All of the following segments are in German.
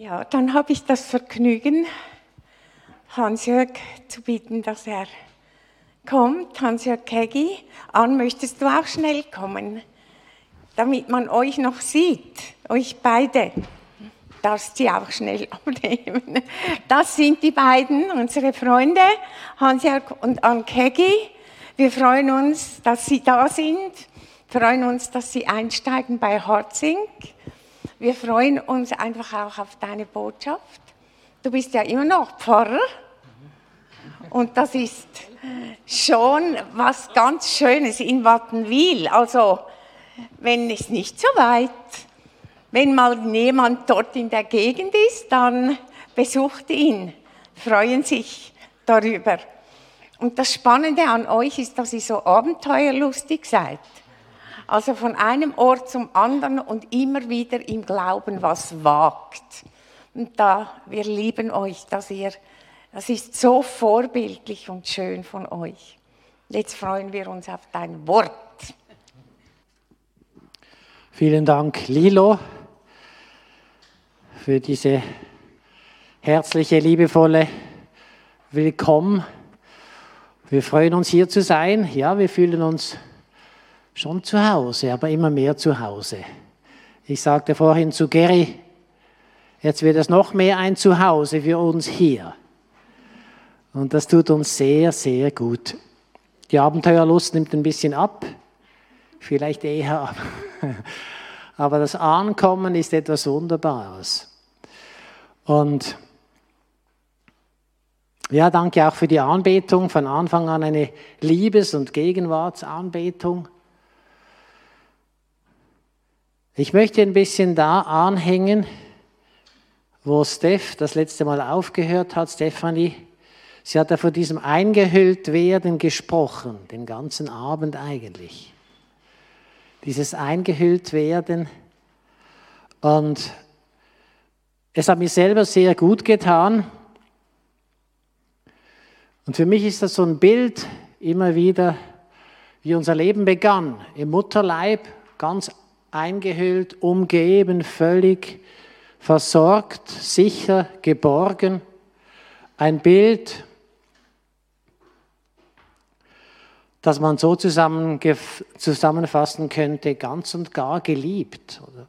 Ja, dann habe ich das Vergnügen, Hans-Jörg zu bitten, dass er kommt. Hans-Jörg Keggi, An, möchtest du auch schnell kommen, damit man euch noch sieht, euch beide. Darfst sie auch schnell abnehmen. Das sind die beiden, unsere Freunde, Hans-Jörg und Ann Keggi. Wir freuen uns, dass sie da sind, freuen uns, dass sie einsteigen bei Hartzink. Wir freuen uns einfach auch auf deine Botschaft. Du bist ja immer noch Pfarrer und das ist schon was ganz Schönes in Wattenwil. Also, wenn es nicht so weit, wenn mal jemand dort in der Gegend ist, dann besucht ihn, freuen sich darüber. Und das Spannende an euch ist, dass ihr so abenteuerlustig seid. Also von einem Ort zum anderen und immer wieder im Glauben was wagt. Und da, wir lieben euch, dass ihr, das ist so vorbildlich und schön von euch. Jetzt freuen wir uns auf dein Wort. Vielen Dank, Lilo, für diese herzliche, liebevolle Willkommen. Wir freuen uns hier zu sein. Ja, wir fühlen uns schon zu Hause, aber immer mehr zu Hause. Ich sagte vorhin zu Gary, jetzt wird es noch mehr ein Zuhause für uns hier. Und das tut uns sehr, sehr gut. Die Abenteuerlust nimmt ein bisschen ab, vielleicht eher ab. Aber das Ankommen ist etwas Wunderbares. Und ja, danke auch für die Anbetung. Von Anfang an eine Liebes- und Gegenwartsanbetung. Ich möchte ein bisschen da anhängen, wo Steph das letzte Mal aufgehört hat, Stephanie. Sie hat ja von diesem eingehüllt werden gesprochen, den ganzen Abend eigentlich. Dieses eingehüllt werden. Und es hat mir selber sehr gut getan. Und für mich ist das so ein Bild immer wieder, wie unser Leben begann. Im Mutterleib, ganz eingehüllt, umgeben, völlig versorgt, sicher, geborgen. Ein Bild, das man so zusammenfassen könnte, ganz und gar geliebt. Oder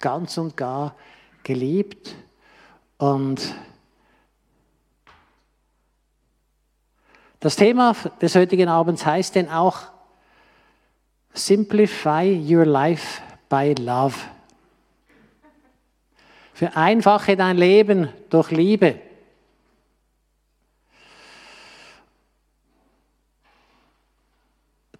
ganz und gar geliebt. Und das Thema des heutigen Abends heißt denn auch Simplify Your Life by Love. Vereinfache dein Leben durch Liebe.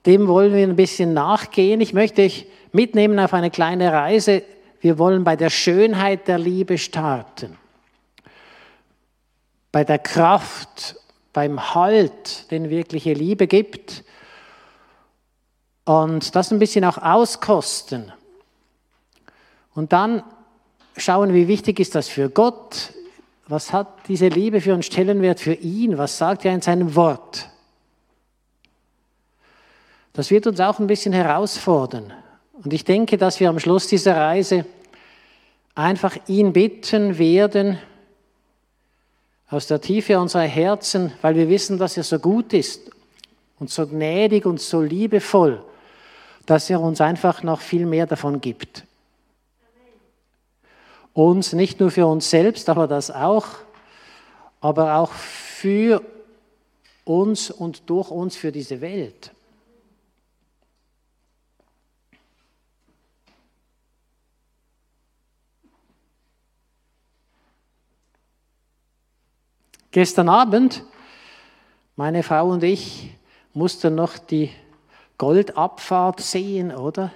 Dem wollen wir ein bisschen nachgehen. Ich möchte euch mitnehmen auf eine kleine Reise. Wir wollen bei der Schönheit der Liebe starten. Bei der Kraft, beim Halt, den wirkliche Liebe gibt und das ein bisschen auch auskosten. Und dann schauen, wie wichtig ist das für Gott? Was hat diese Liebe für einen Stellenwert für ihn? Was sagt er in seinem Wort? Das wird uns auch ein bisschen herausfordern. Und ich denke, dass wir am Schluss dieser Reise einfach ihn bitten werden, aus der Tiefe unserer Herzen, weil wir wissen, dass er so gut ist und so gnädig und so liebevoll dass er uns einfach noch viel mehr davon gibt. Uns nicht nur für uns selbst, aber das auch, aber auch für uns und durch uns für diese Welt. Gestern Abend, meine Frau und ich mussten noch die Goldabfahrt sehen, oder?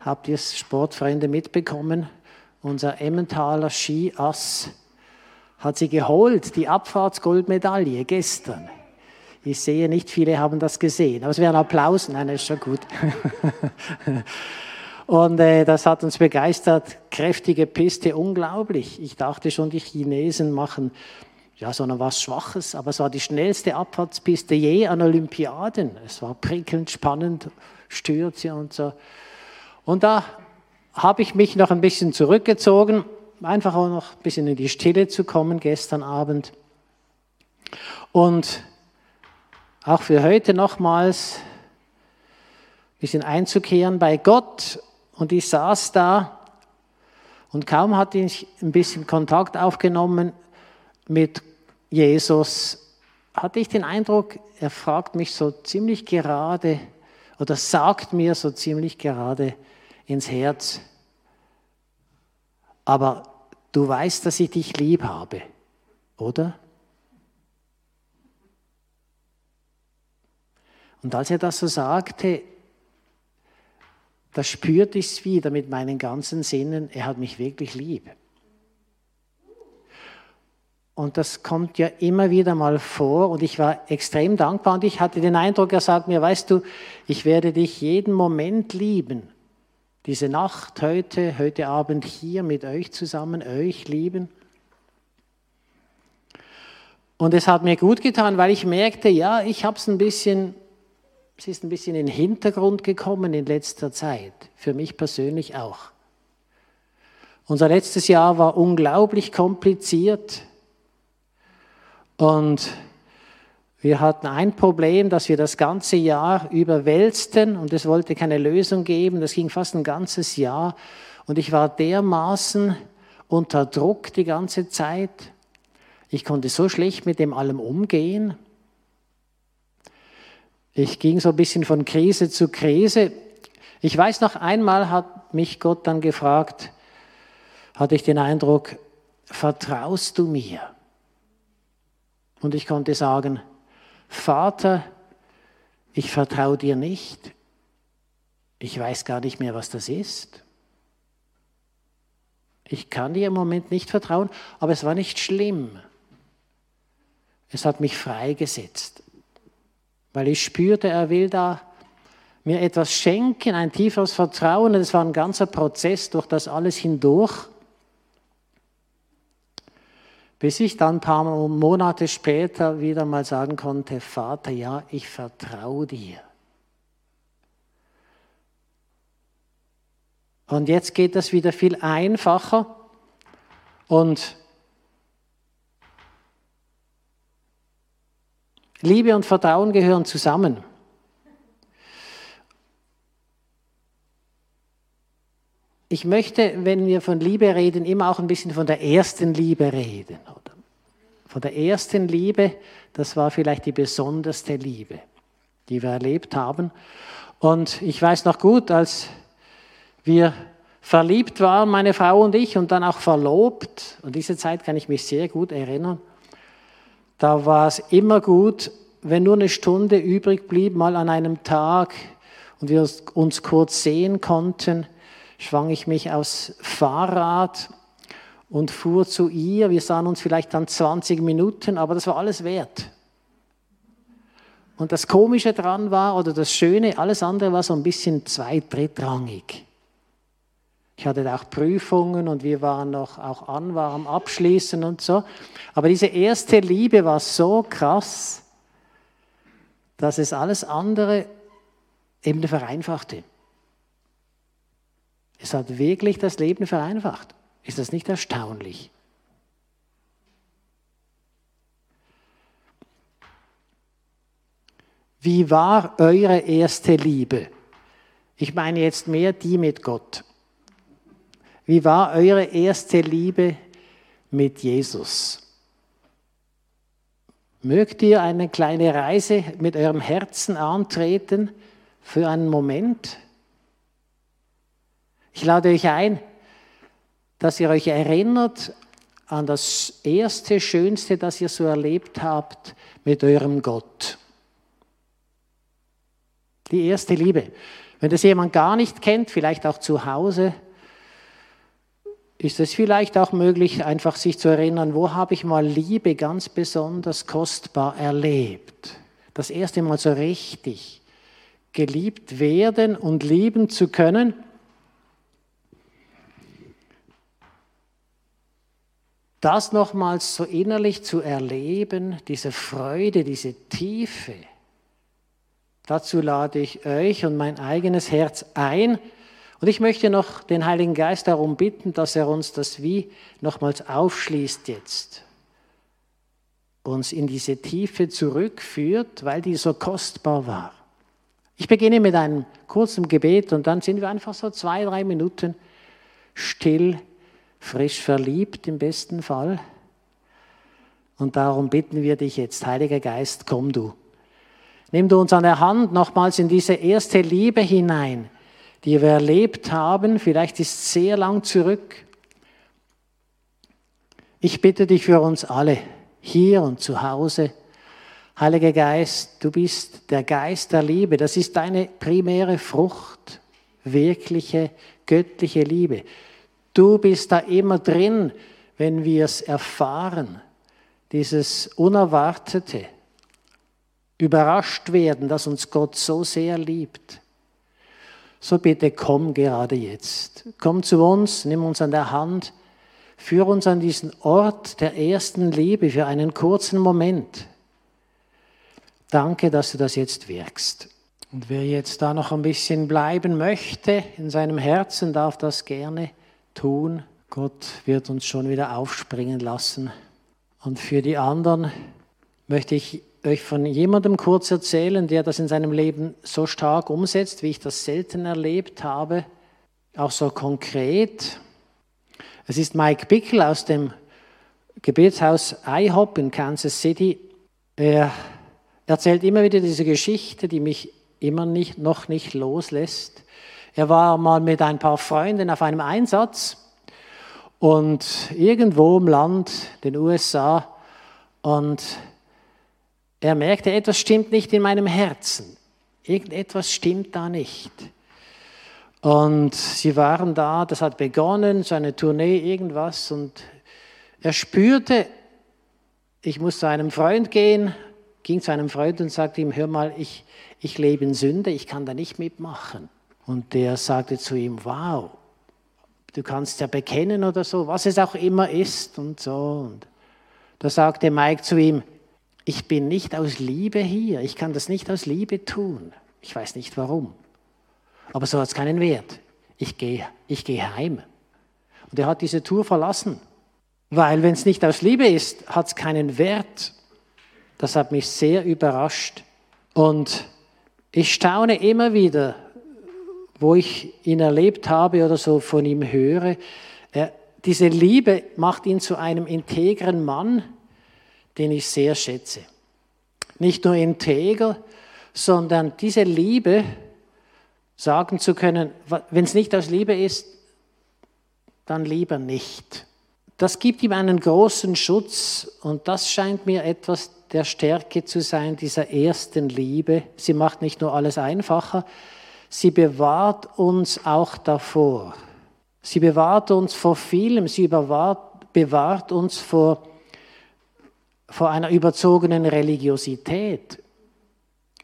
Habt ihr es, Sportfreunde, mitbekommen? Unser Emmentaler Skiass hat sie geholt, die Abfahrtsgoldmedaille gestern. Ich sehe, nicht viele haben das gesehen, aber es wäre ein Applaus. Nein, das ist schon gut. Und äh, das hat uns begeistert. Kräftige Piste, unglaublich. Ich dachte schon, die Chinesen machen ja, sondern was Schwaches, aber es war die schnellste Abfahrtspiste je an Olympiaden. Es war prickelnd, spannend, Stürze und so. Und da habe ich mich noch ein bisschen zurückgezogen, einfach auch noch ein bisschen in die Stille zu kommen gestern Abend. Und auch für heute nochmals ein bisschen einzukehren bei Gott. Und ich saß da und kaum hatte ich ein bisschen Kontakt aufgenommen mit Jesus, hatte ich den Eindruck, er fragt mich so ziemlich gerade oder sagt mir so ziemlich gerade ins Herz, aber du weißt, dass ich dich lieb habe, oder? Und als er das so sagte, da spürte ich es wieder mit meinen ganzen Sinnen, er hat mich wirklich lieb. Und das kommt ja immer wieder mal vor und ich war extrem dankbar und ich hatte den Eindruck, er sagt mir, weißt du, ich werde dich jeden Moment lieben. Diese Nacht heute, heute Abend hier mit euch zusammen, euch lieben. Und es hat mir gut getan, weil ich merkte, ja, ich habe es ein bisschen es ist ein bisschen in den Hintergrund gekommen in letzter Zeit, für mich persönlich auch. Unser letztes Jahr war unglaublich kompliziert und wir hatten ein Problem, dass wir das ganze Jahr überwälzten und es wollte keine Lösung geben. Das ging fast ein ganzes Jahr und ich war dermaßen unter Druck die ganze Zeit. Ich konnte so schlecht mit dem allem umgehen. Ich ging so ein bisschen von Krise zu Krise. Ich weiß noch einmal hat mich Gott dann gefragt, hatte ich den Eindruck, vertraust du mir? Und ich konnte sagen, Vater, ich vertraue dir nicht. Ich weiß gar nicht mehr, was das ist. Ich kann dir im Moment nicht vertrauen, aber es war nicht schlimm. Es hat mich freigesetzt weil ich spürte, er will da mir etwas schenken, ein tieferes Vertrauen. Es war ein ganzer Prozess durch das alles hindurch, bis ich dann ein paar Monate später wieder mal sagen konnte, Vater, ja, ich vertraue dir. Und jetzt geht das wieder viel einfacher und Liebe und Vertrauen gehören zusammen. Ich möchte, wenn wir von Liebe reden, immer auch ein bisschen von der ersten Liebe reden. Oder? Von der ersten Liebe, das war vielleicht die besonderste Liebe, die wir erlebt haben. Und ich weiß noch gut, als wir verliebt waren, meine Frau und ich, und dann auch verlobt, und diese Zeit kann ich mich sehr gut erinnern, da war es immer gut, wenn nur eine Stunde übrig blieb, mal an einem Tag und wir uns kurz sehen konnten, schwang ich mich aufs Fahrrad und fuhr zu ihr. Wir sahen uns vielleicht dann 20 Minuten, aber das war alles wert. Und das Komische dran war, oder das Schöne, alles andere war so ein bisschen zweit-, drittrangig. Ich hatte auch Prüfungen und wir waren noch auch an, waren am Abschließen und so. Aber diese erste Liebe war so krass, dass es alles andere eben vereinfachte. Es hat wirklich das Leben vereinfacht. Ist das nicht erstaunlich? Wie war eure erste Liebe? Ich meine jetzt mehr die mit Gott. Wie war eure erste Liebe mit Jesus? Mögt ihr eine kleine Reise mit eurem Herzen antreten für einen Moment? Ich lade euch ein, dass ihr euch erinnert an das erste, schönste, das ihr so erlebt habt mit eurem Gott. Die erste Liebe. Wenn das jemand gar nicht kennt, vielleicht auch zu Hause, ist es vielleicht auch möglich, einfach sich zu erinnern, wo habe ich mal Liebe ganz besonders kostbar erlebt. Das erste Mal so richtig geliebt werden und lieben zu können. Das nochmals so innerlich zu erleben, diese Freude, diese Tiefe. Dazu lade ich euch und mein eigenes Herz ein, Und ich möchte noch den Heiligen Geist darum bitten, dass er uns das wie nochmals aufschließt jetzt. Uns in diese Tiefe zurückführt, weil die so kostbar war. Ich beginne mit einem kurzen Gebet und dann sind wir einfach so zwei, drei Minuten still, frisch verliebt im besten Fall. Und darum bitten wir dich jetzt, Heiliger Geist, komm du. Nimm du uns an der Hand nochmals in diese erste Liebe hinein, die wir erlebt haben. Vielleicht ist sehr lang zurück. Ich bitte dich für uns alle, hier und zu Hause. Heiliger Geist, du bist der Geist der Liebe. Das ist deine primäre Frucht, wirkliche, göttliche Liebe. Du bist da immer drin, wenn wir es erfahren dieses Unerwartete, überrascht werden, dass uns Gott so sehr liebt. So bitte komm gerade jetzt. Komm zu uns, nimm uns an der Hand, führ uns an diesen Ort der ersten Liebe für einen kurzen Moment. Danke, dass du das jetzt wirkst. Und wer jetzt da noch ein bisschen bleiben möchte in seinem Herzen, darf das gerne tun. Gott wird uns schon wieder aufspringen lassen. Und für die anderen möchte ich euch von jemandem kurz erzählen, der das in seinem Leben so stark umsetzt, wie ich das selten erlebt habe, auch so konkret. Es ist Mike Bickel aus dem Gebetshaus IHOP in Kansas City. Er erzählt immer wieder diese Geschichte, die mich immer nicht, noch nicht loslässt. Er war mal mit ein paar Freunden auf einem Einsatz und irgendwo im Land, den USA, und er merkte, etwas stimmt nicht in meinem Herzen. Irgendetwas stimmt da nicht. Und sie waren da, das hat begonnen, so eine Tournee, irgendwas, und er spürte, ich muss zu einem Freund gehen, ging zu einem Freund und sagte ihm, hör mal, ich, ich lebe in Sünde, ich kann da nicht mitmachen. Und der sagte zu ihm, wow, du kannst ja bekennen oder so, was es auch immer ist und so. Und da sagte Mike zu ihm, ich bin nicht aus Liebe hier, ich kann das nicht aus Liebe tun. Ich weiß nicht warum. Aber so hat es keinen Wert. Ich gehe ich geh heim. Und er hat diese Tour verlassen. Weil wenn es nicht aus Liebe ist, hat es keinen Wert. Das hat mich sehr überrascht. Und ich staune immer wieder, wo ich ihn erlebt habe oder so von ihm höre, er, diese Liebe macht ihn zu einem integren Mann, den ich sehr schätze. Nicht nur integer, sondern diese Liebe sagen zu können, wenn es nicht aus Liebe ist, dann lieber nicht. Das gibt ihm einen großen Schutz und das scheint mir etwas der Stärke zu sein, dieser ersten Liebe. Sie macht nicht nur alles einfacher, sie bewahrt uns auch davor. Sie bewahrt uns vor vielem, sie bewahrt, bewahrt uns vor, vor einer überzogenen Religiosität.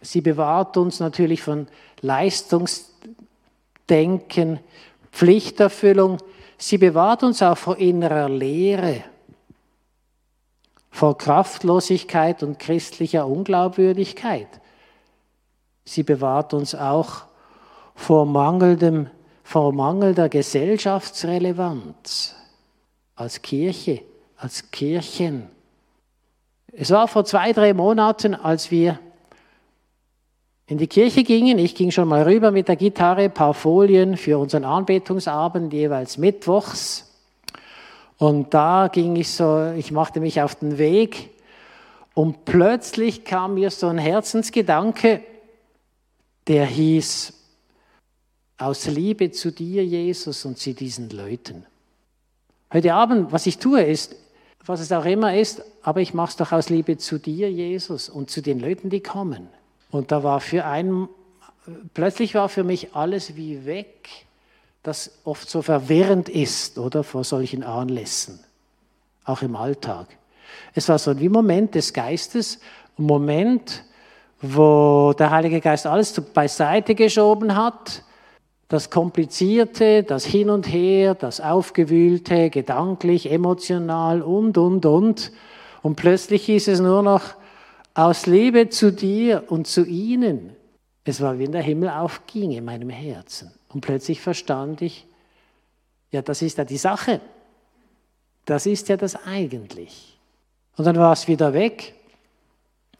Sie bewahrt uns natürlich von Leistungsdenken, Pflichterfüllung. Sie bewahrt uns auch vor innerer Leere, vor Kraftlosigkeit und christlicher Unglaubwürdigkeit. Sie bewahrt uns auch vor mangelndem, vor mangelnder Gesellschaftsrelevanz als Kirche, als Kirchen. Es war vor zwei, drei Monaten, als wir in die Kirche gingen. Ich ging schon mal rüber mit der Gitarre, ein paar Folien für unseren Anbetungsabend, jeweils mittwochs. Und da ging ich so, ich machte mich auf den Weg und plötzlich kam mir so ein Herzensgedanke, der hieß, aus Liebe zu dir, Jesus, und zu diesen Leuten. Heute Abend, was ich tue, ist, was es auch immer ist, aber ich mache es doch aus Liebe zu dir, Jesus, und zu den Leuten, die kommen. Und da war für einen, plötzlich war für mich alles wie weg, das oft so verwirrend ist, oder, vor solchen Anlässen, auch im Alltag. Es war so ein Moment des Geistes, Moment, wo der Heilige Geist alles beiseite geschoben hat, das Komplizierte, das Hin und Her, das Aufgewühlte, gedanklich, emotional und, und, und. Und plötzlich hieß es nur noch, aus Liebe zu dir und zu ihnen. Es war wie wenn der Himmel aufging in meinem Herzen. Und plötzlich verstand ich, ja, das ist ja die Sache. Das ist ja das eigentlich. Und dann war es wieder weg.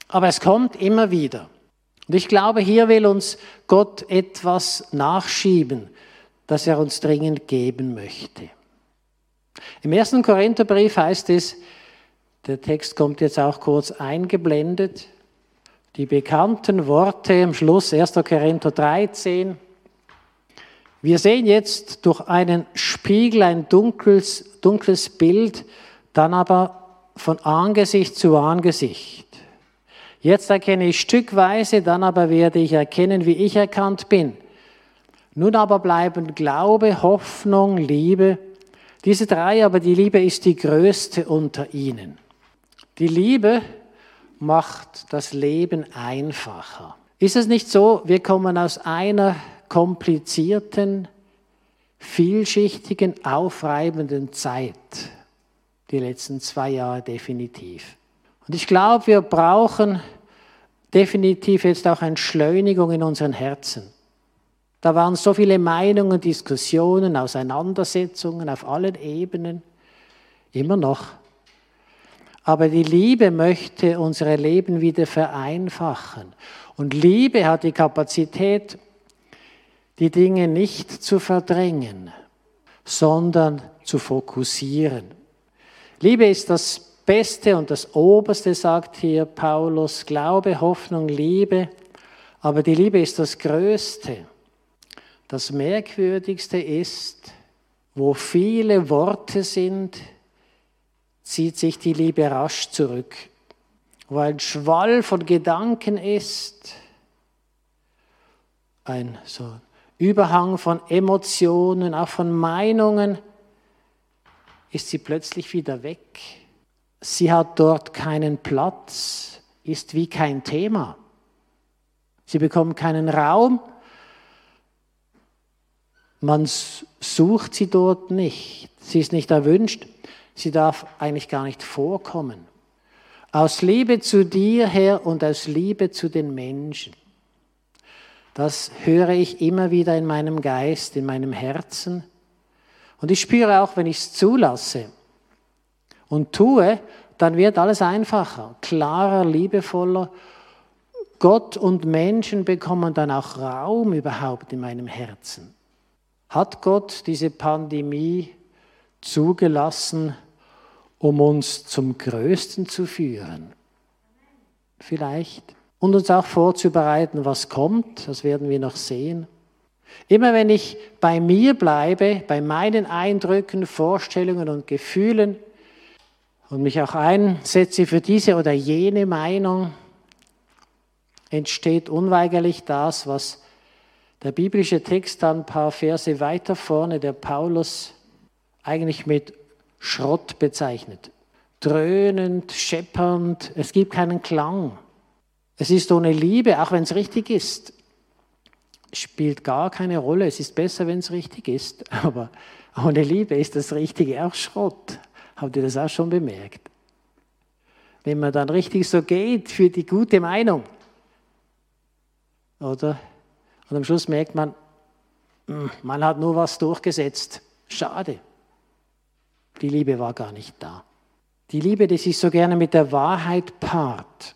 Aber es kommt immer wieder. Und ich glaube, hier will uns Gott etwas nachschieben, das er uns dringend geben möchte. Im ersten Korintherbrief heißt es, der Text kommt jetzt auch kurz eingeblendet, die bekannten Worte am Schluss 1. Korinther 13. Wir sehen jetzt durch einen Spiegel ein dunkles, dunkles Bild, dann aber von Angesicht zu Angesicht. Jetzt erkenne ich stückweise, dann aber werde ich erkennen, wie ich erkannt bin. Nun aber bleiben Glaube, Hoffnung, Liebe. Diese drei, aber die Liebe ist die größte unter ihnen. Die Liebe macht das Leben einfacher. Ist es nicht so, wir kommen aus einer komplizierten, vielschichtigen, aufreibenden Zeit, die letzten zwei Jahre definitiv. Und ich glaube, wir brauchen definitiv jetzt auch Entschleunigung in unseren Herzen. Da waren so viele Meinungen, Diskussionen, Auseinandersetzungen auf allen Ebenen, immer noch. Aber die Liebe möchte unsere Leben wieder vereinfachen. Und Liebe hat die Kapazität, die Dinge nicht zu verdrängen, sondern zu fokussieren. Liebe ist das Beste und das Oberste, sagt hier Paulus, Glaube, Hoffnung, Liebe. Aber die Liebe ist das Größte. Das Merkwürdigste ist, wo viele Worte sind, zieht sich die Liebe rasch zurück. Wo ein Schwall von Gedanken ist, ein so Überhang von Emotionen, auch von Meinungen, ist sie plötzlich wieder weg. Sie hat dort keinen Platz, ist wie kein Thema. Sie bekommt keinen Raum, man sucht sie dort nicht. Sie ist nicht erwünscht. Sie darf eigentlich gar nicht vorkommen. Aus Liebe zu dir, Herr, und aus Liebe zu den Menschen. Das höre ich immer wieder in meinem Geist, in meinem Herzen. Und ich spüre auch, wenn ich es zulasse und tue, dann wird alles einfacher, klarer, liebevoller. Gott und Menschen bekommen dann auch Raum überhaupt in meinem Herzen. Hat Gott diese Pandemie zugelassen, um uns zum Größten zu führen? Vielleicht. Und uns auch vorzubereiten, was kommt, das werden wir noch sehen. Immer wenn ich bei mir bleibe, bei meinen Eindrücken, Vorstellungen und Gefühlen und mich auch einsetze für diese oder jene Meinung, entsteht unweigerlich das, was der biblische Text dann ein paar Verse weiter vorne, der Paulus eigentlich mit Schrott bezeichnet. Dröhnend, scheppernd, es gibt keinen Klang. Es ist ohne Liebe, auch wenn es richtig ist. Spielt gar keine Rolle. Es ist besser, wenn es richtig ist. Aber ohne Liebe ist das Richtige auch Schrott. Habt ihr das auch schon bemerkt? Wenn man dann richtig so geht für die gute Meinung, oder? Und am Schluss merkt man, hm, man hat nur was durchgesetzt. Schade. Die Liebe war gar nicht da. Die Liebe, die sich so gerne mit der Wahrheit paart.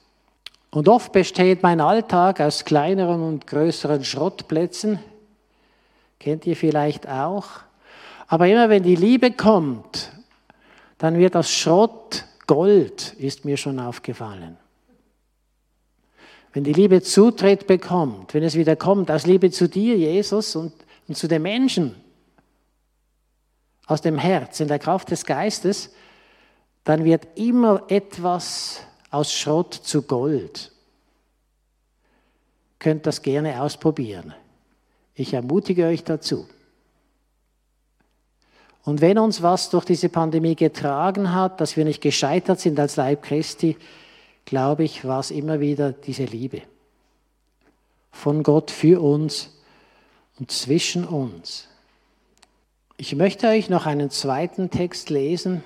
Und oft besteht mein Alltag aus kleineren und größeren Schrottplätzen. Kennt ihr vielleicht auch? Aber immer wenn die Liebe kommt, dann wird das Schrott Gold, ist mir schon aufgefallen. Wenn die Liebe Zutritt bekommt, wenn es wieder kommt aus Liebe zu dir, Jesus, und, und zu den Menschen, aus dem Herz, in der Kraft des Geistes, dann wird immer etwas aus Schrott zu Gold. Könnt das gerne ausprobieren. Ich ermutige euch dazu. Und wenn uns was durch diese Pandemie getragen hat, dass wir nicht gescheitert sind als Leib Christi, glaube ich, war es immer wieder diese Liebe von Gott für uns und zwischen uns. Ich möchte euch noch einen zweiten Text lesen.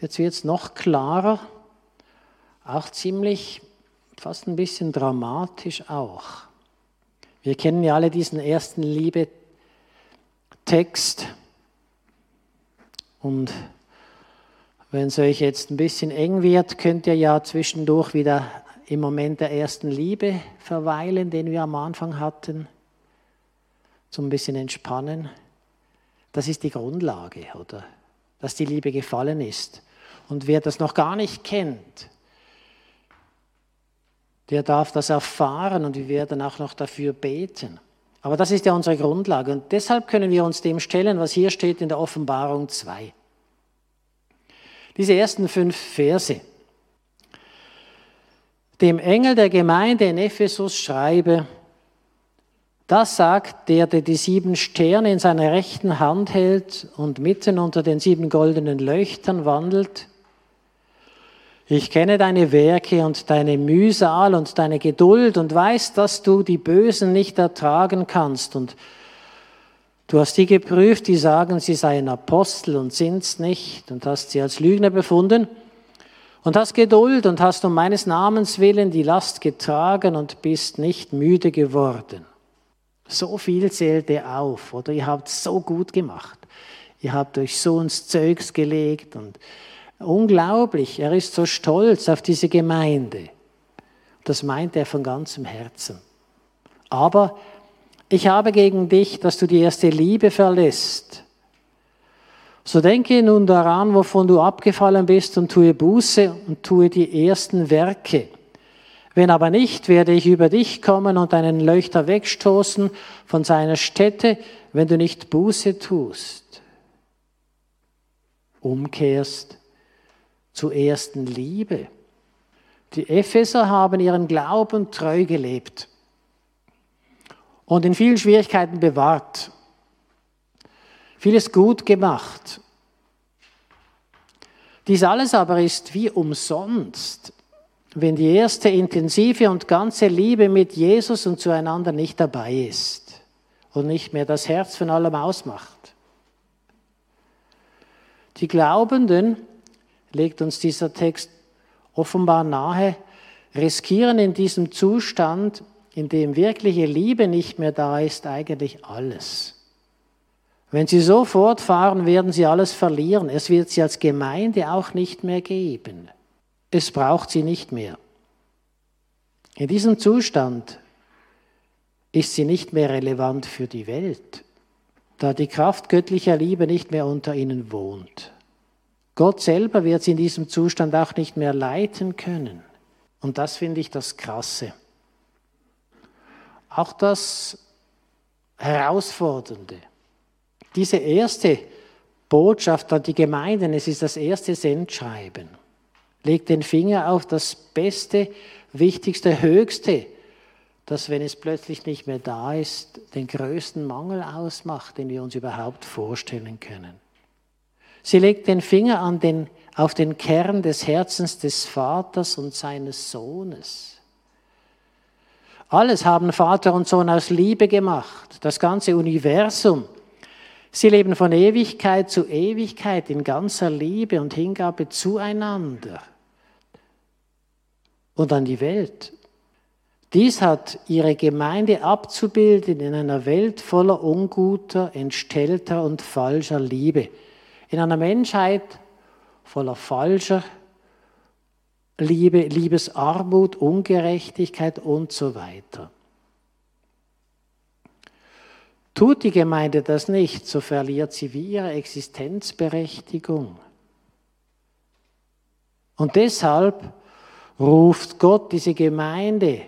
Jetzt wird es noch klarer, auch ziemlich, fast ein bisschen dramatisch auch. Wir kennen ja alle diesen ersten Liebe, Text. Und wenn es euch jetzt ein bisschen eng wird, könnt ihr ja zwischendurch wieder im Moment der ersten Liebe verweilen, den wir am Anfang hatten, zum ein bisschen entspannen. Das ist die Grundlage, oder? Dass die Liebe gefallen ist. Und wer das noch gar nicht kennt, der darf das erfahren und wir werden auch noch dafür beten. Aber das ist ja unsere Grundlage und deshalb können wir uns dem stellen, was hier steht in der Offenbarung 2. Diese ersten fünf Verse. Dem Engel der Gemeinde in Ephesus schreibe, das sagt der, der die sieben Sterne in seiner rechten Hand hält und mitten unter den sieben goldenen Leuchtern wandelt. Ich kenne deine Werke und deine Mühsal und deine Geduld und weiß, dass du die Bösen nicht ertragen kannst. Und du hast die geprüft, die sagen, sie seien Apostel und sind's nicht und hast sie als Lügner befunden. Und hast Geduld und hast um meines Namens willen die Last getragen und bist nicht müde geworden. So viel zählt er auf, oder ihr habt so gut gemacht. Ihr habt euch so ins Zeugs gelegt und unglaublich, er ist so stolz auf diese Gemeinde. Das meint er von ganzem Herzen. Aber ich habe gegen dich, dass du die erste Liebe verlässt. So denke nun daran, wovon du abgefallen bist und tue Buße und tue die ersten Werke. Wenn aber nicht, werde ich über dich kommen und deinen Leuchter wegstoßen von seiner Stätte, wenn du nicht Buße tust, umkehrst zur ersten Liebe. Die Epheser haben ihren Glauben treu gelebt und in vielen Schwierigkeiten bewahrt, vieles gut gemacht. Dies alles aber ist wie umsonst, wenn die erste intensive und ganze Liebe mit Jesus und zueinander nicht dabei ist und nicht mehr das Herz von allem ausmacht. Die Glaubenden, legt uns dieser Text offenbar nahe, riskieren in diesem Zustand, in dem wirkliche Liebe nicht mehr da ist, eigentlich alles. Wenn sie so fortfahren, werden sie alles verlieren. Es wird sie als Gemeinde auch nicht mehr geben es braucht sie nicht mehr. In diesem Zustand ist sie nicht mehr relevant für die Welt, da die Kraft göttlicher Liebe nicht mehr unter ihnen wohnt. Gott selber wird sie in diesem Zustand auch nicht mehr leiten können. Und das finde ich das Krasse. Auch das Herausfordernde. Diese erste Botschaft an die Gemeinden, es ist das erste Sendschreiben. Legt den Finger auf das Beste, Wichtigste, Höchste, das, wenn es plötzlich nicht mehr da ist, den größten Mangel ausmacht, den wir uns überhaupt vorstellen können. Sie legt den Finger an den, auf den Kern des Herzens des Vaters und seines Sohnes. Alles haben Vater und Sohn aus Liebe gemacht, das ganze Universum. Sie leben von Ewigkeit zu Ewigkeit in ganzer Liebe und Hingabe zueinander und an die Welt. Dies hat ihre Gemeinde abzubilden in einer Welt voller unguter, entstellter und falscher Liebe. In einer Menschheit voller falscher Liebe, Liebesarmut, Ungerechtigkeit und so weiter. Tut die Gemeinde das nicht, so verliert sie wie ihre Existenzberechtigung. Und deshalb ruft Gott diese Gemeinde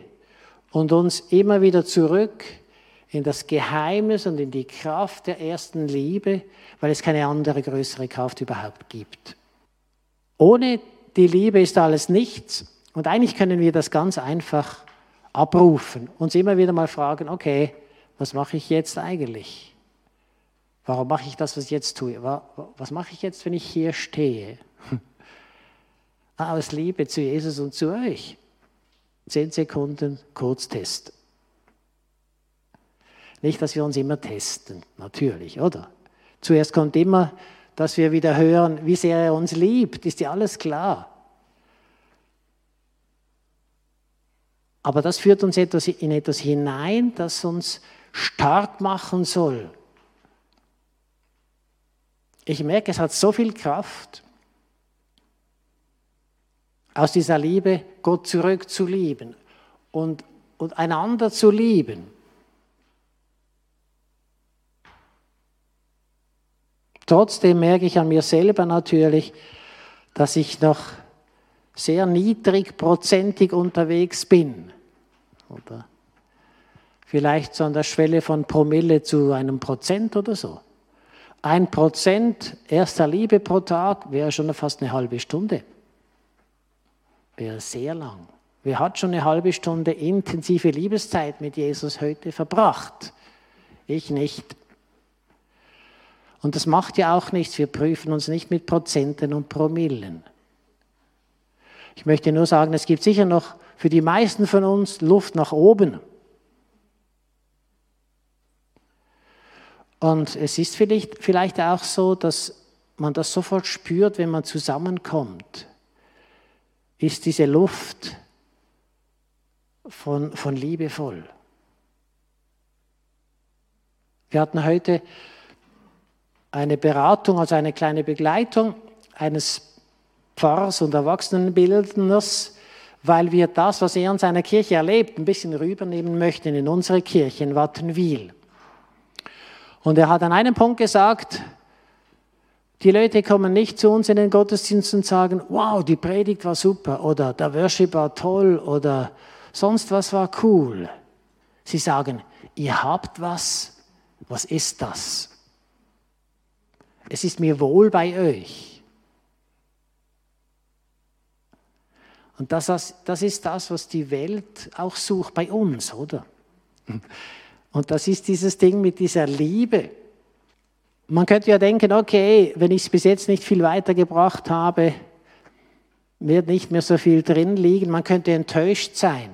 und uns immer wieder zurück in das Geheimnis und in die Kraft der ersten Liebe, weil es keine andere größere Kraft überhaupt gibt. Ohne die Liebe ist alles nichts und eigentlich können wir das ganz einfach abrufen, uns immer wieder mal fragen, okay, was mache ich jetzt eigentlich? Warum mache ich das, was ich jetzt tue? Was mache ich jetzt, wenn ich hier stehe? aus Liebe zu Jesus und zu euch. Zehn Sekunden Kurztest. Nicht, dass wir uns immer testen, natürlich, oder? Zuerst kommt immer, dass wir wieder hören, wie sehr er uns liebt, ist ja alles klar. Aber das führt uns in etwas hinein, das uns stark machen soll. ich merke, es hat so viel Kraft, aus dieser Liebe Gott zurückzulieben und, und einander zu lieben. Trotzdem merke ich an mir selber natürlich, dass ich noch sehr niedrigprozentig unterwegs bin. Oder vielleicht so an der Schwelle von Promille zu einem Prozent oder so. Ein Prozent erster Liebe pro Tag wäre schon fast eine halbe Stunde. Wäre sehr lang. Wer hat schon eine halbe Stunde intensive Liebeszeit mit Jesus heute verbracht? Ich nicht. Und das macht ja auch nichts. Wir prüfen uns nicht mit Prozenten und Promillen. Ich möchte nur sagen, es gibt sicher noch für die meisten von uns Luft nach oben. Und es ist vielleicht, vielleicht auch so, dass man das sofort spürt, wenn man zusammenkommt. Ist diese Luft von, von liebevoll. Wir hatten heute eine Beratung, also eine kleine Begleitung eines Pfarrers und Erwachsenenbildners, weil wir das, was er in seiner Kirche erlebt, ein bisschen rübernehmen möchten in unsere Kirche in Wattenwil. Und er hat an einem Punkt gesagt, die Leute kommen nicht zu uns in den Gottesdienst und sagen, wow, die Predigt war super oder der Worship war toll oder sonst was war cool. Sie sagen, ihr habt was, was ist das? Es ist mir wohl bei euch. Und das, das ist das, was die Welt auch sucht bei uns, oder? Und das ist dieses Ding mit dieser Liebe. Man könnte ja denken, okay, wenn ich es bis jetzt nicht viel weitergebracht habe, wird nicht mehr so viel drin liegen. Man könnte enttäuscht sein.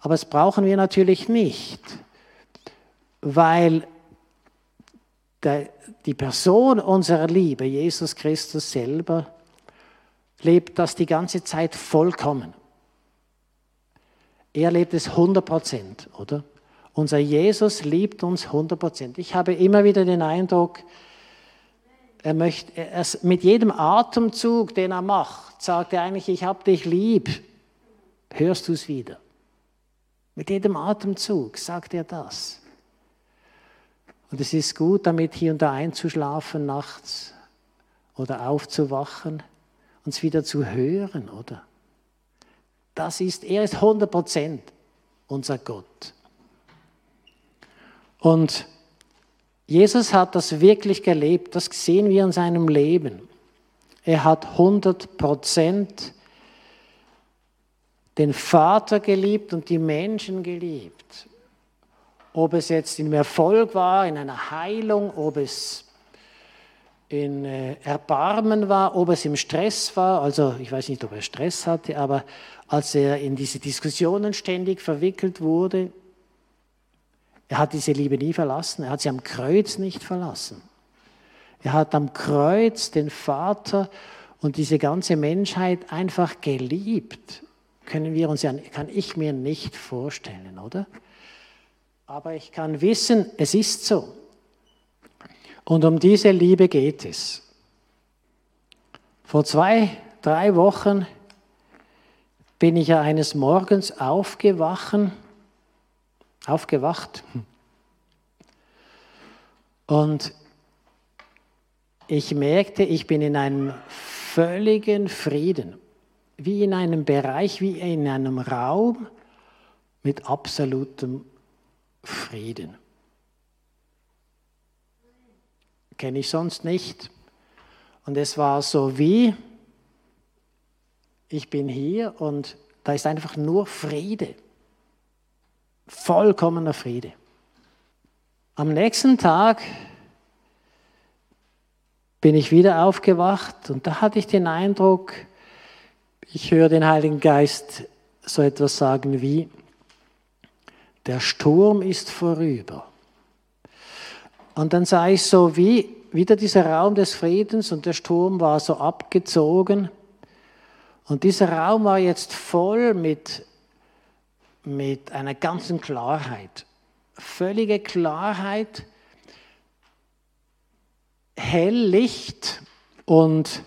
Aber das brauchen wir natürlich nicht, weil die Person unserer Liebe, Jesus Christus selber, lebt das die ganze Zeit vollkommen. Er lebt es 100 Prozent, oder? Unser Jesus liebt uns 100 Prozent. Ich habe immer wieder den Eindruck, er möchte, er, mit jedem Atemzug, den er macht, sagt er eigentlich, ich habe dich lieb. Hörst du es wieder? Mit jedem Atemzug sagt er das. Und es ist gut, damit hier und da einzuschlafen nachts oder aufzuwachen, uns wieder zu hören, oder? Das ist, er ist 100 Prozent unser Gott. Und Jesus hat das wirklich gelebt, das sehen wir in seinem Leben. Er hat 100 Prozent den Vater geliebt und die Menschen geliebt. Ob es jetzt im Erfolg war, in einer Heilung, ob es in äh, Erbarmen war, ob es im Stress war. Also ich weiß nicht, ob er Stress hatte, aber als er in diese Diskussionen ständig verwickelt wurde, er hat diese Liebe nie verlassen. Er hat sie am Kreuz nicht verlassen. Er hat am Kreuz den Vater und diese ganze Menschheit einfach geliebt. Können wir uns ja, kann ich mir nicht vorstellen, oder? Aber ich kann wissen, es ist so. Und um diese Liebe geht es. Vor zwei, drei Wochen bin ich ja eines Morgens aufgewacht, aufgewacht. Und ich merkte, ich bin in einem völligen Frieden, wie in einem Bereich, wie in einem Raum mit absolutem Frieden. Kenne ich sonst nicht. Und es war so wie, ich bin hier und da ist einfach nur Friede. Vollkommener Friede. Am nächsten Tag bin ich wieder aufgewacht und da hatte ich den Eindruck, ich höre den Heiligen Geist so etwas sagen wie, der Sturm ist vorüber. Und dann sah ich so wie wieder dieser Raum des Friedens und der Sturm war so abgezogen. Und dieser Raum war jetzt voll mit, mit einer ganzen Klarheit. Völlige Klarheit. Helllicht und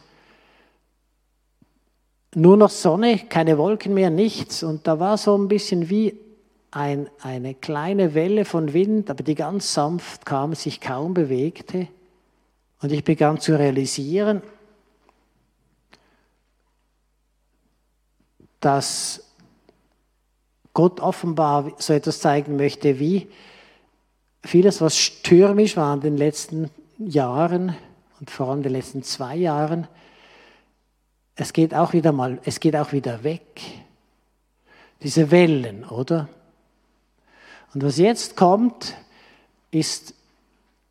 nur noch Sonne, keine Wolken mehr, nichts. Und da war so ein bisschen wie ein, eine kleine Welle von Wind, aber die ganz sanft kam, sich kaum bewegte. Und ich begann zu realisieren, dass Gott offenbar so etwas zeigen möchte, wie vieles, was stürmisch war in den letzten Jahren und vor allem in den letzten zwei Jahren, es geht auch wieder mal, es geht auch wieder weg. Diese Wellen, oder? Und was jetzt kommt, ist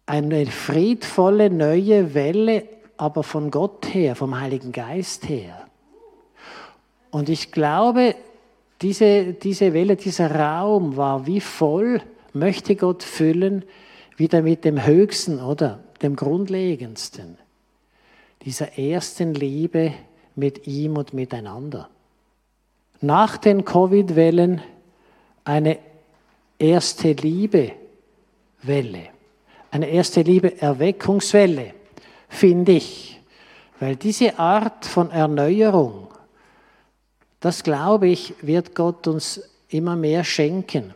eine friedvolle neue Welle, aber von Gott her, vom Heiligen Geist her. Und ich glaube, diese, diese Welle, dieser Raum war wie voll, möchte Gott füllen, wieder mit dem Höchsten oder dem Grundlegendsten, dieser ersten Liebe mit ihm und miteinander. Nach den Covid-Wellen eine erste Liebe-Welle, eine erste Liebe-Erweckungswelle, finde ich. Weil diese Art von Erneuerung, das glaube ich, wird Gott uns immer mehr schenken.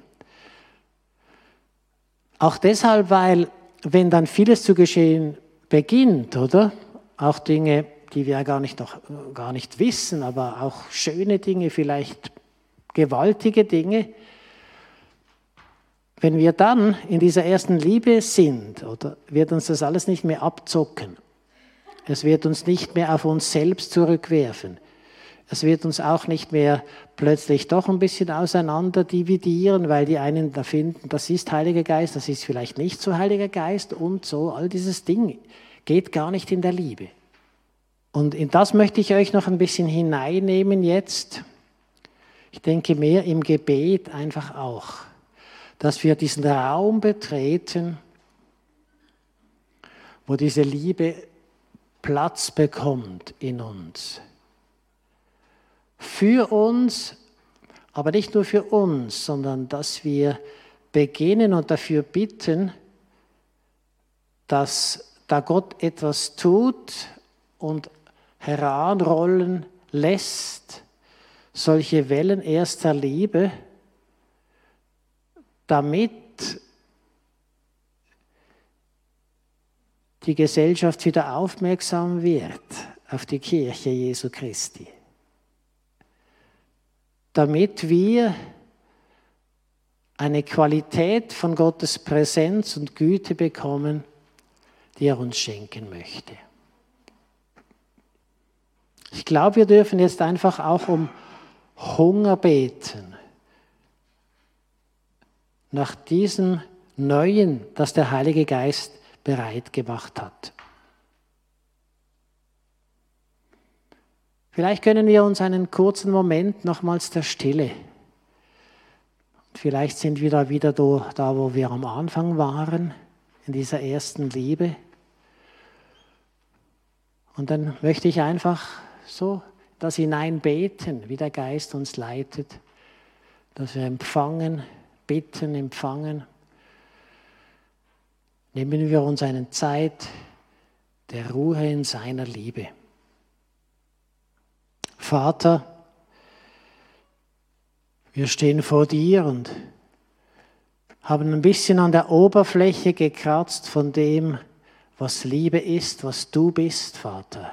Auch deshalb, weil wenn dann vieles zu geschehen beginnt, oder? Auch Dinge, die wir gar nicht, noch, gar nicht wissen, aber auch schöne Dinge, vielleicht gewaltige Dinge, wenn wir dann in dieser ersten Liebe sind, oder, wird uns das alles nicht mehr abzocken. Es wird uns nicht mehr auf uns selbst zurückwerfen. Es wird uns auch nicht mehr plötzlich doch ein bisschen auseinander dividieren, weil die einen da finden, das ist Heiliger Geist, das ist vielleicht nicht so Heiliger Geist und so. All dieses Ding geht gar nicht in der Liebe. Und in das möchte ich euch noch ein bisschen hineinnehmen jetzt. Ich denke mehr im Gebet einfach auch dass wir diesen Raum betreten, wo diese Liebe Platz bekommt in uns. Für uns, aber nicht nur für uns, sondern dass wir beginnen und dafür bitten, dass da Gott etwas tut und heranrollen lässt, solche Wellen erster Liebe, damit die Gesellschaft wieder aufmerksam wird auf die Kirche Jesu Christi. Damit wir eine Qualität von Gottes Präsenz und Güte bekommen, die er uns schenken möchte. Ich glaube, wir dürfen jetzt einfach auch um Hunger beten nach diesem Neuen, das der Heilige Geist bereit gemacht hat. Vielleicht können wir uns einen kurzen Moment nochmals der Stille. Vielleicht sind wir da wieder da, wo wir am Anfang waren, in dieser ersten Liebe. Und dann möchte ich einfach so das hineinbeten, wie der Geist uns leitet, dass wir empfangen, bitten, empfangen, nehmen wir uns eine Zeit der Ruhe in seiner Liebe. Vater, wir stehen vor dir und haben ein bisschen an der Oberfläche gekratzt von dem, was Liebe ist, was du bist, Vater.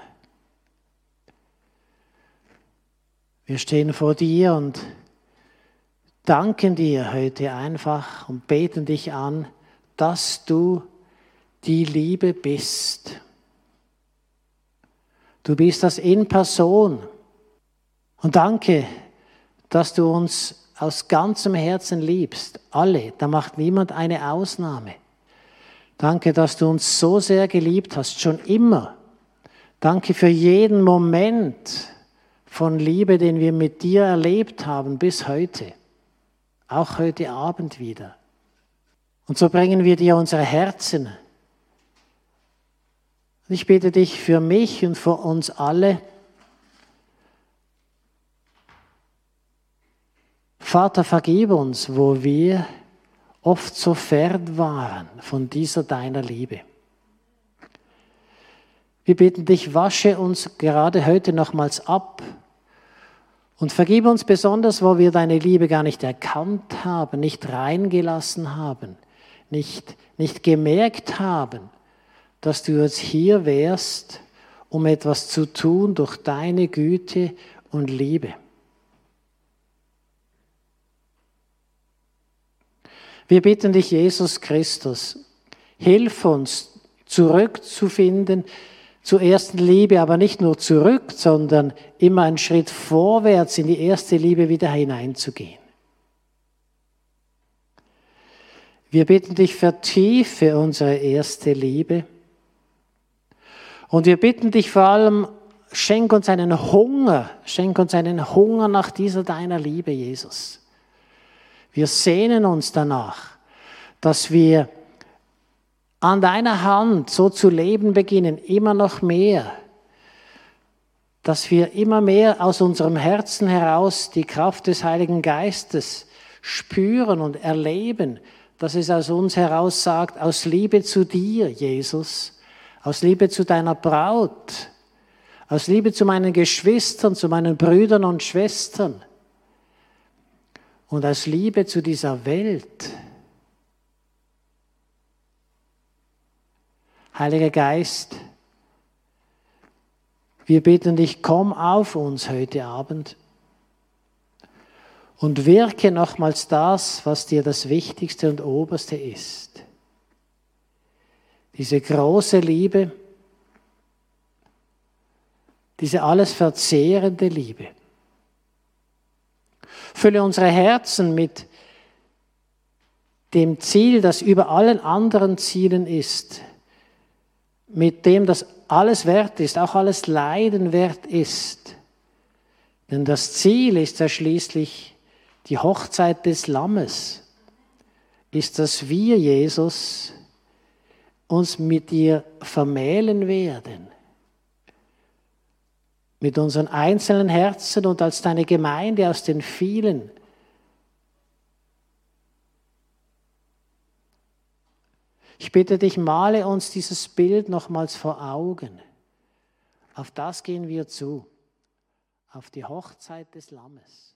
Wir stehen vor dir und danken dir heute einfach und beten dich an, dass du die Liebe bist. Du bist das in Person. Und danke, dass du uns aus ganzem Herzen liebst. Alle, da macht niemand eine Ausnahme. Danke, dass du uns so sehr geliebt hast, schon immer. Danke für jeden Moment von Liebe, den wir mit dir erlebt haben bis heute auch heute Abend wieder. Und so bringen wir dir unsere Herzen. Und ich bitte dich für mich und für uns alle, Vater, vergib uns, wo wir oft so fern waren von dieser deiner Liebe. Wir bitten dich, wasche uns gerade heute nochmals ab und vergib uns besonders, wo wir deine Liebe gar nicht erkannt haben, nicht reingelassen haben, nicht, nicht gemerkt haben, dass du jetzt hier wärst, um etwas zu tun durch deine Güte und Liebe. Wir bitten dich, Jesus Christus, hilf uns zurückzufinden zur ersten Liebe, aber nicht nur zurück, sondern immer einen Schritt vorwärts in die erste Liebe wieder hineinzugehen. Wir bitten dich, vertiefe unsere erste Liebe. Und wir bitten dich vor allem, schenk uns einen Hunger, schenk uns einen Hunger nach dieser deiner Liebe, Jesus. Wir sehnen uns danach, dass wir an deiner Hand so zu leben beginnen, immer noch mehr, dass wir immer mehr aus unserem Herzen heraus die Kraft des Heiligen Geistes spüren und erleben, dass es aus uns heraus sagt, aus Liebe zu dir, Jesus, aus Liebe zu deiner Braut, aus Liebe zu meinen Geschwistern, zu meinen Brüdern und Schwestern, und aus Liebe zu dieser Welt. Heiliger Geist, wir bitten dich, komm auf uns heute Abend und wirke nochmals das, was dir das Wichtigste und Oberste ist. Diese große Liebe, diese alles verzehrende Liebe. Fülle unsere Herzen mit dem Ziel, das über allen anderen Zielen ist, mit dem das alles wert ist, auch alles Leiden wert ist. Denn das Ziel ist ja schließlich die Hochzeit des Lammes, ist, dass wir, Jesus, uns mit dir vermählen werden mit unseren einzelnen Herzen und als deine Gemeinde aus den vielen. Ich bitte dich, male uns dieses Bild nochmals vor Augen. Auf das gehen wir zu, auf die Hochzeit des Lammes.